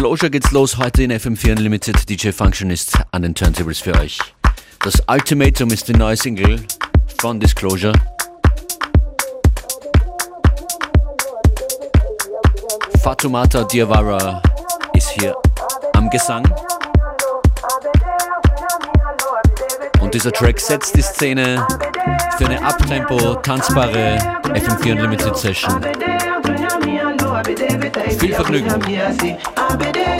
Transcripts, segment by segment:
Mit Disclosure geht's los heute in FM4 Unlimited. DJ Functionist an den Turntables für euch. Das Ultimatum ist die neue Single von Disclosure. Fatumata Diawara ist hier am Gesang. Und dieser Track setzt die Szene für eine Uptempo, tanzbare FM4 Unlimited Session. Viel Vergnügen. Abede,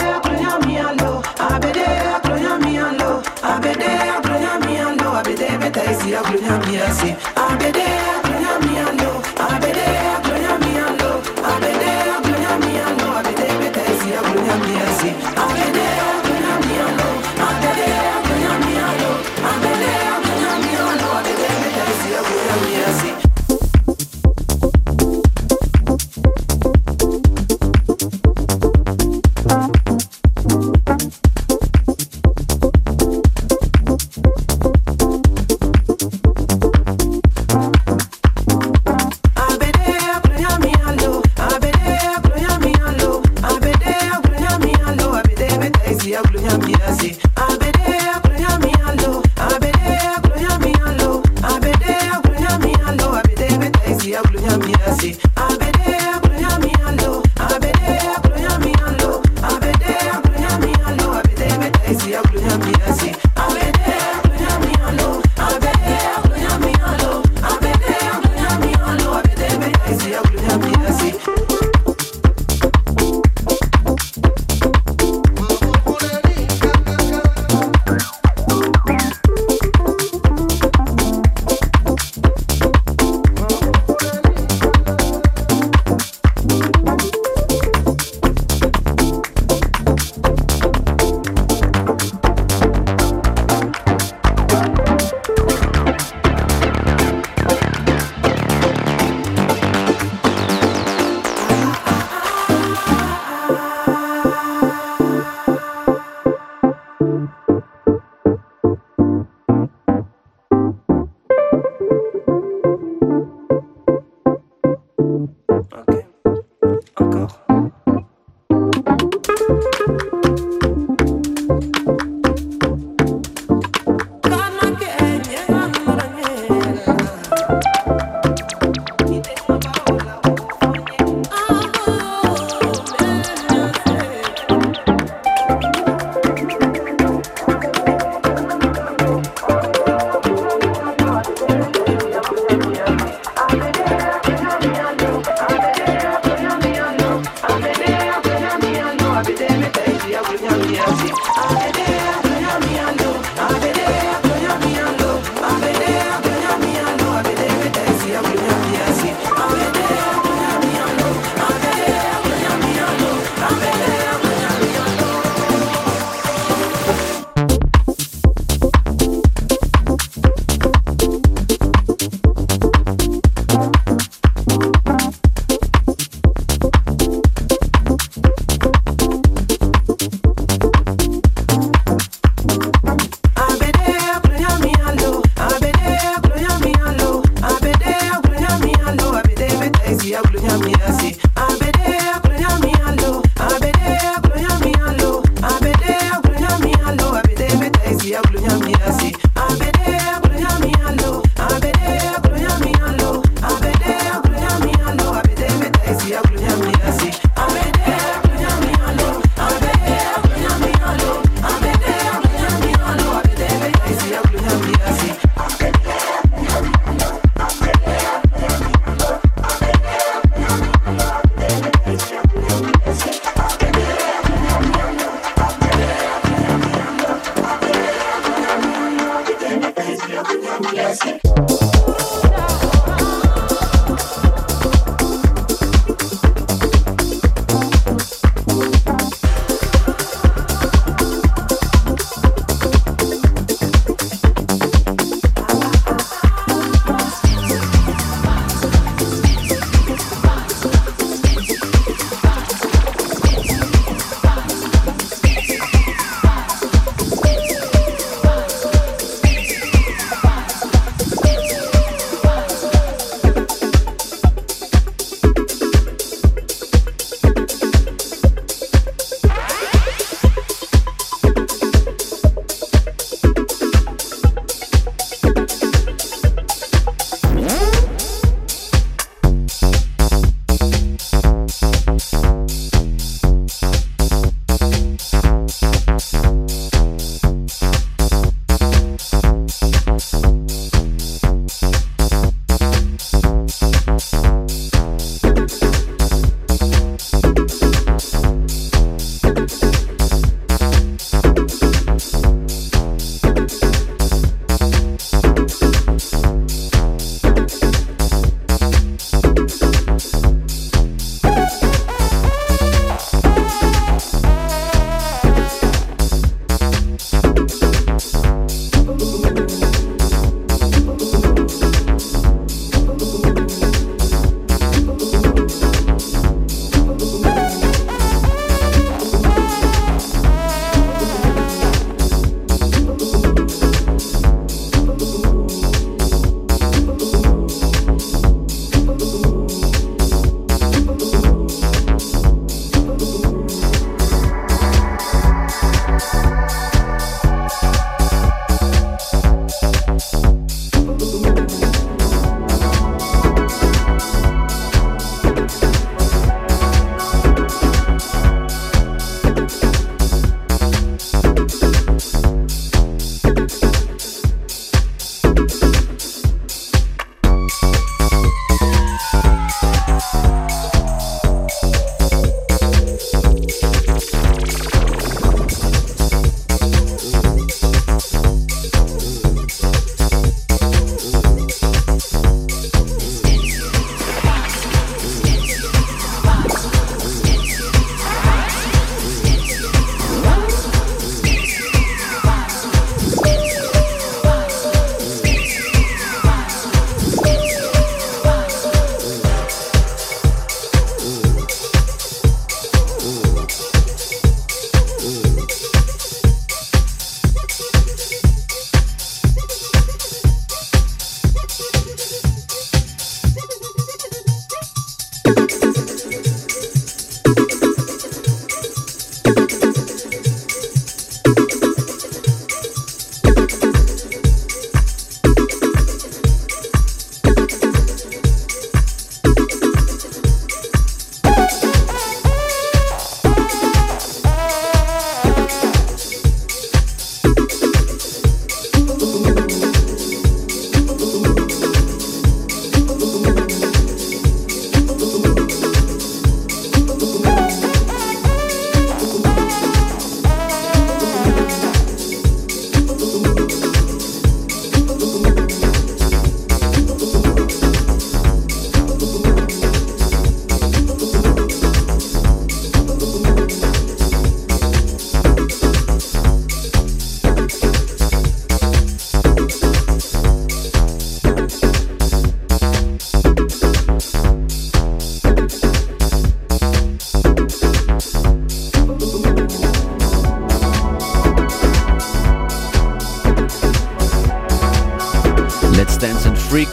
Freak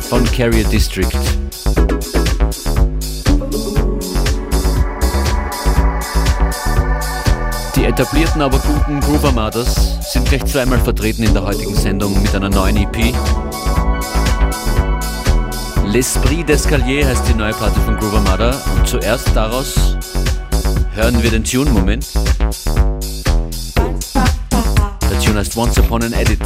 von Carrier District. Die etablierten, aber guten Groove Armadas sind gleich zweimal vertreten in der heutigen Sendung mit einer neuen EP. L'Esprit d'Escalier heißt die neue Platte von Groove Armada und zuerst daraus hören wir den Tune-Moment. Der Tune heißt Once Upon an Edit.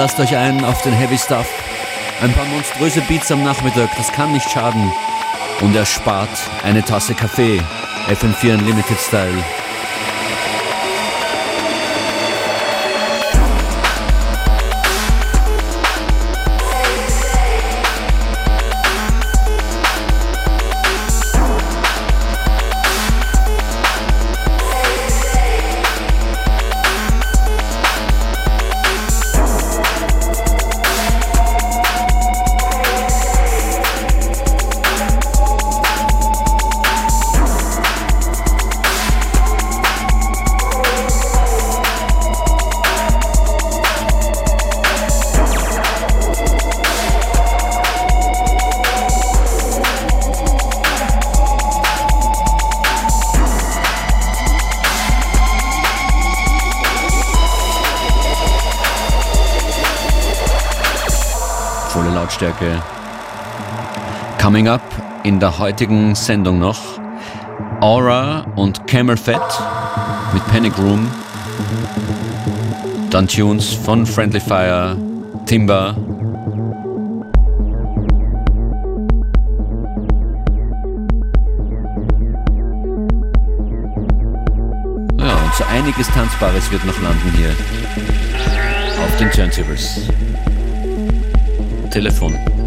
Lasst euch ein auf den Heavy Stuff. Ein paar monströse Beats am Nachmittag, das kann nicht schaden. Und er spart eine Tasse Kaffee. FM4 Unlimited Style. Lautstärke. Coming up in der heutigen Sendung noch Aura und Camel Fat mit Panic Room. Dann Tunes von Friendly Fire, Timber. Ja, und so einiges Tanzbares wird noch landen hier auf den Turntables. Telefon.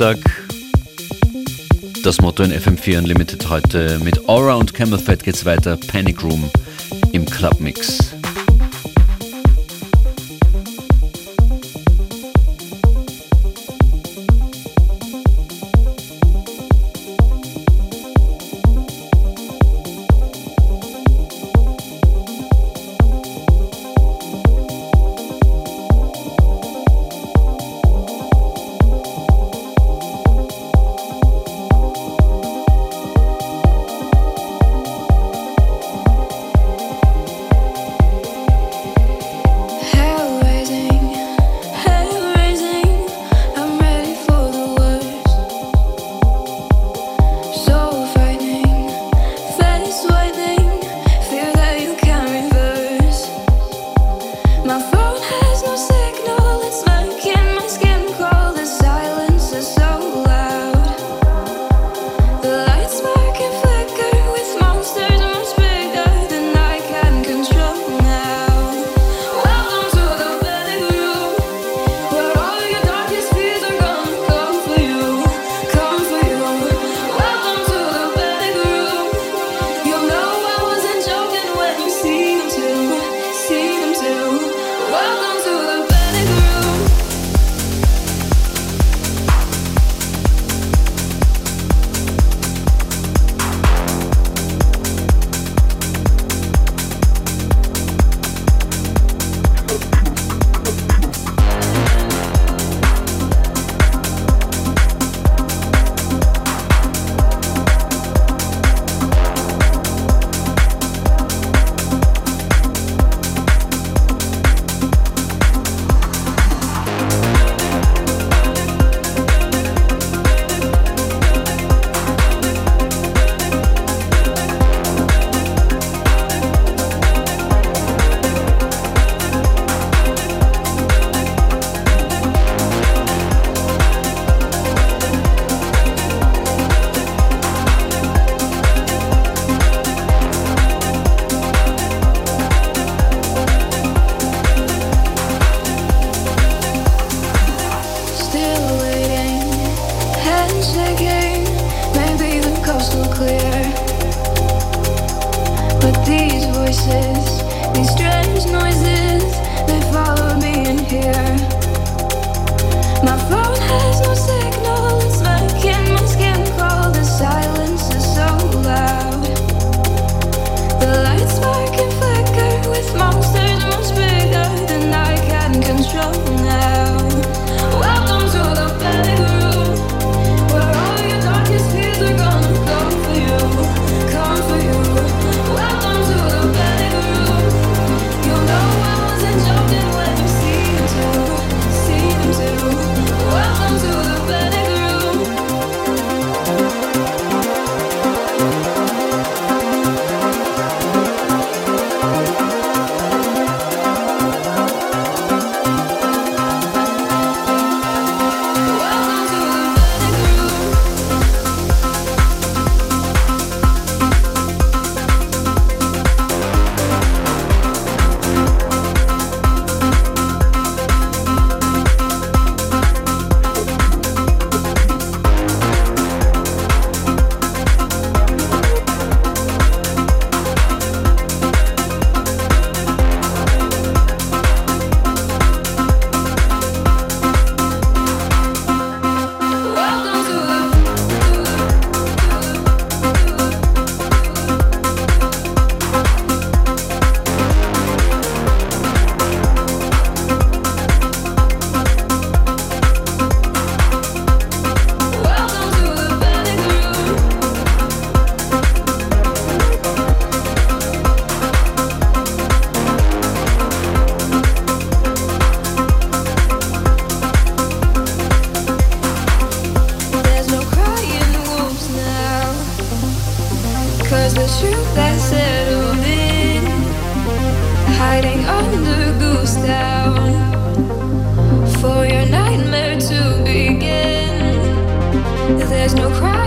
Dienstag. Das Motto in FM4 Unlimited heute mit Aura und Camel Fat geht's weiter. Panic Room im Club Mix.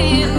in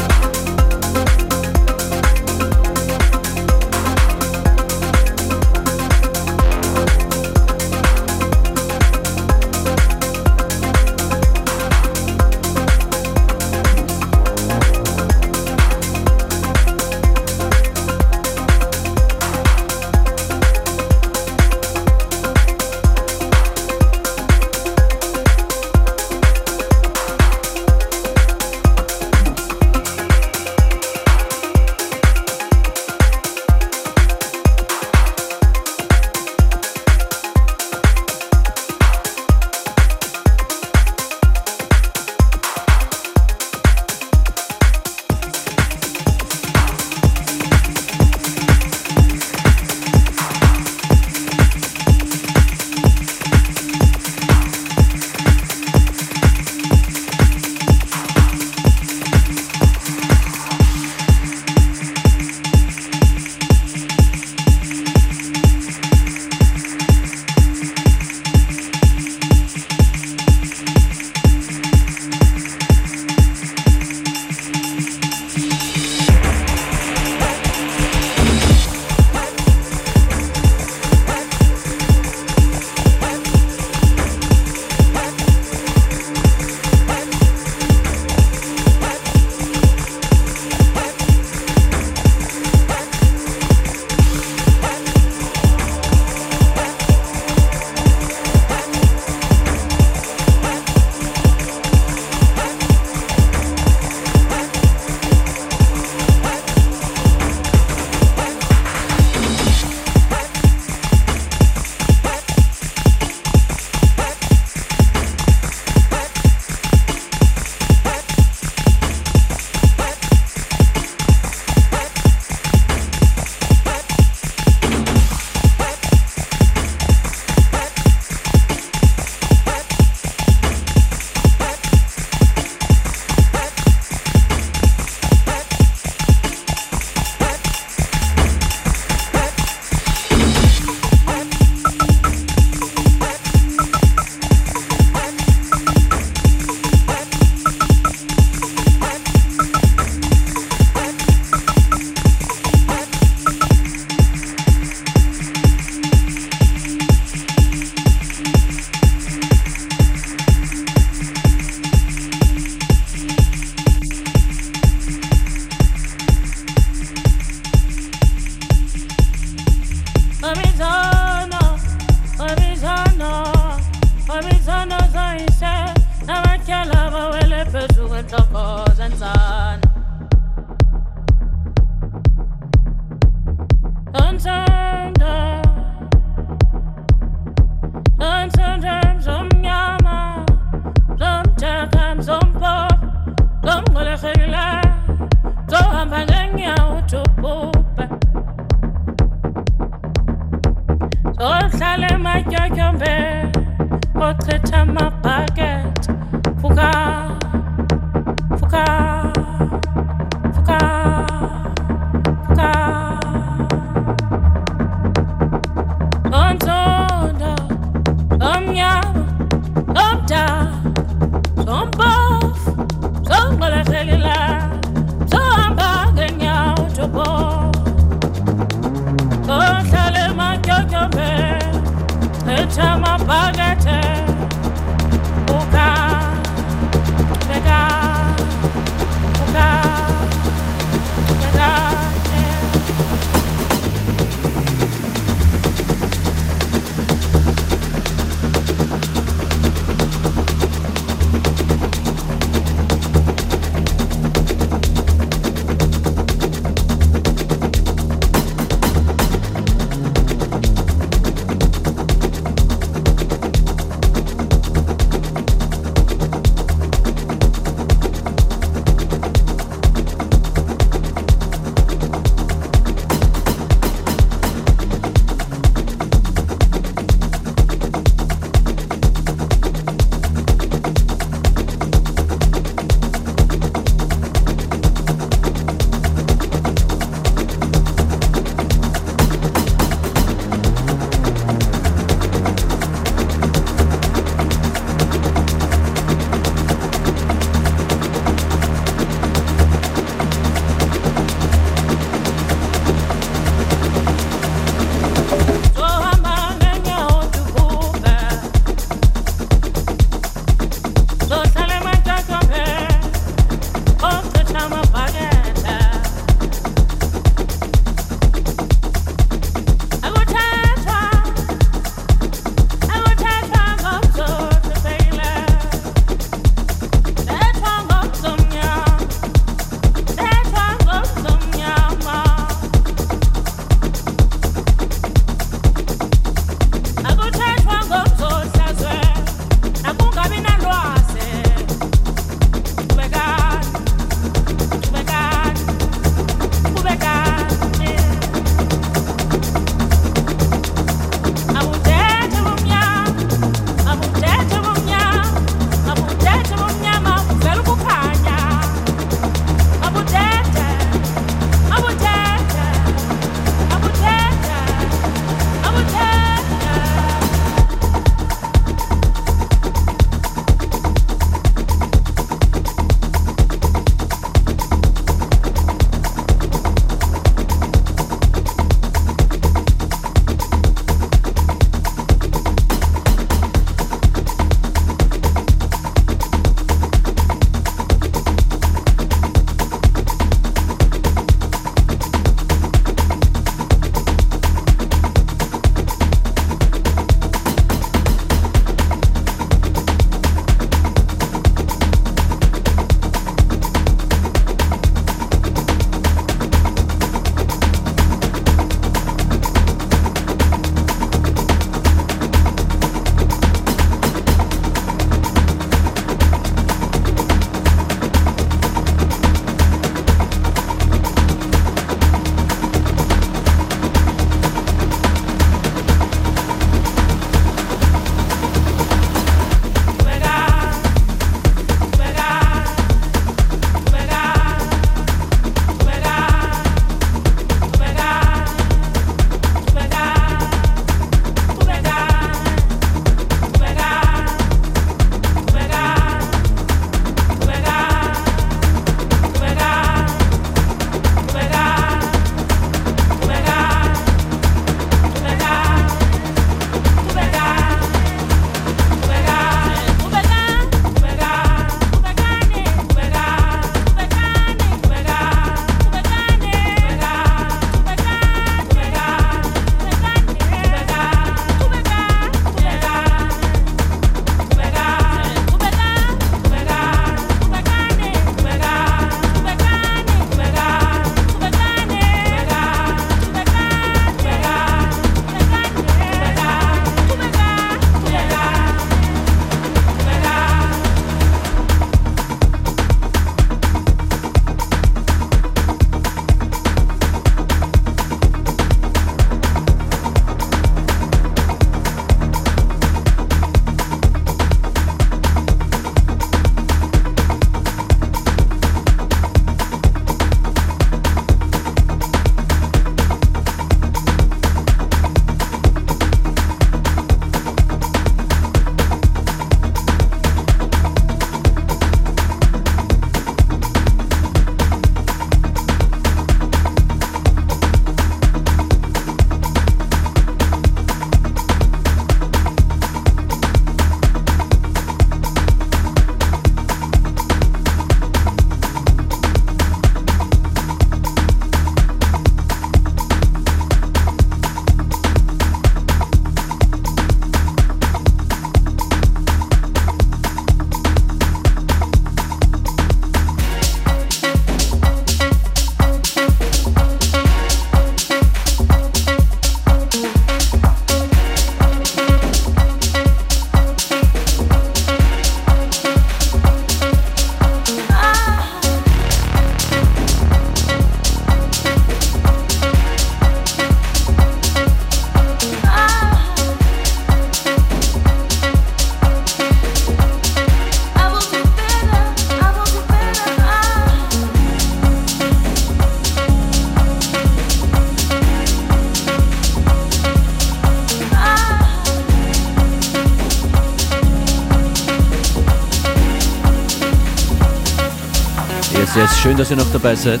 Sehr schön, dass ihr noch dabei seid.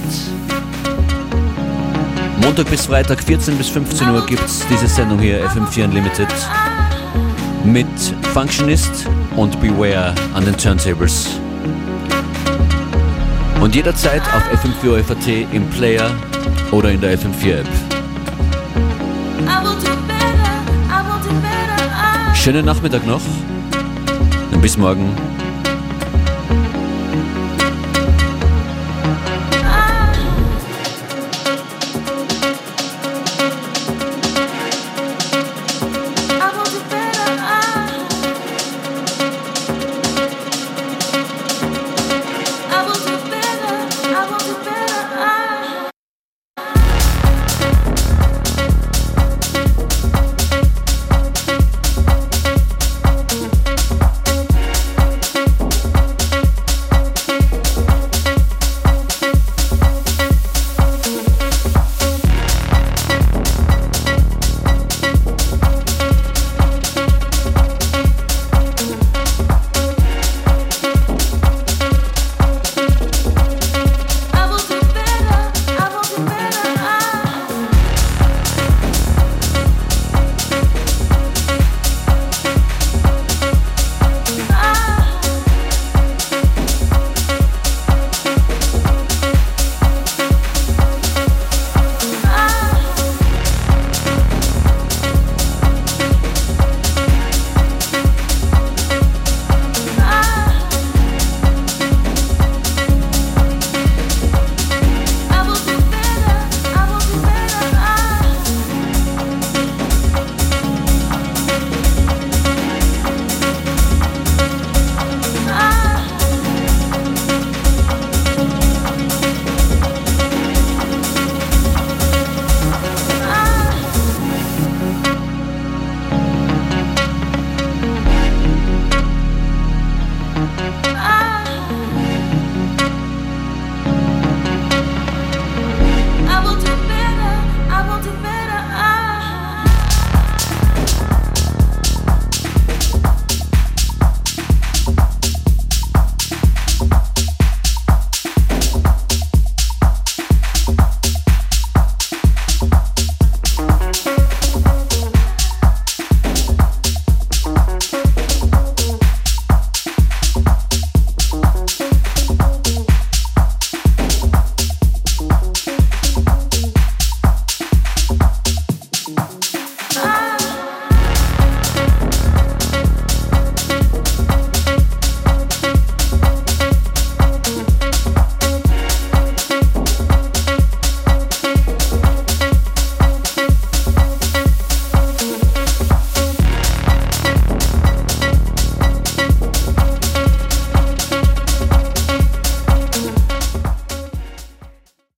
Montag bis Freitag 14 bis 15 Uhr gibt es diese Sendung hier, FM4 Unlimited, mit Functionist und Beware an den Turntables. Und jederzeit auf FM4 FAT im Player oder in der FM4 App. Schönen Nachmittag noch und bis morgen.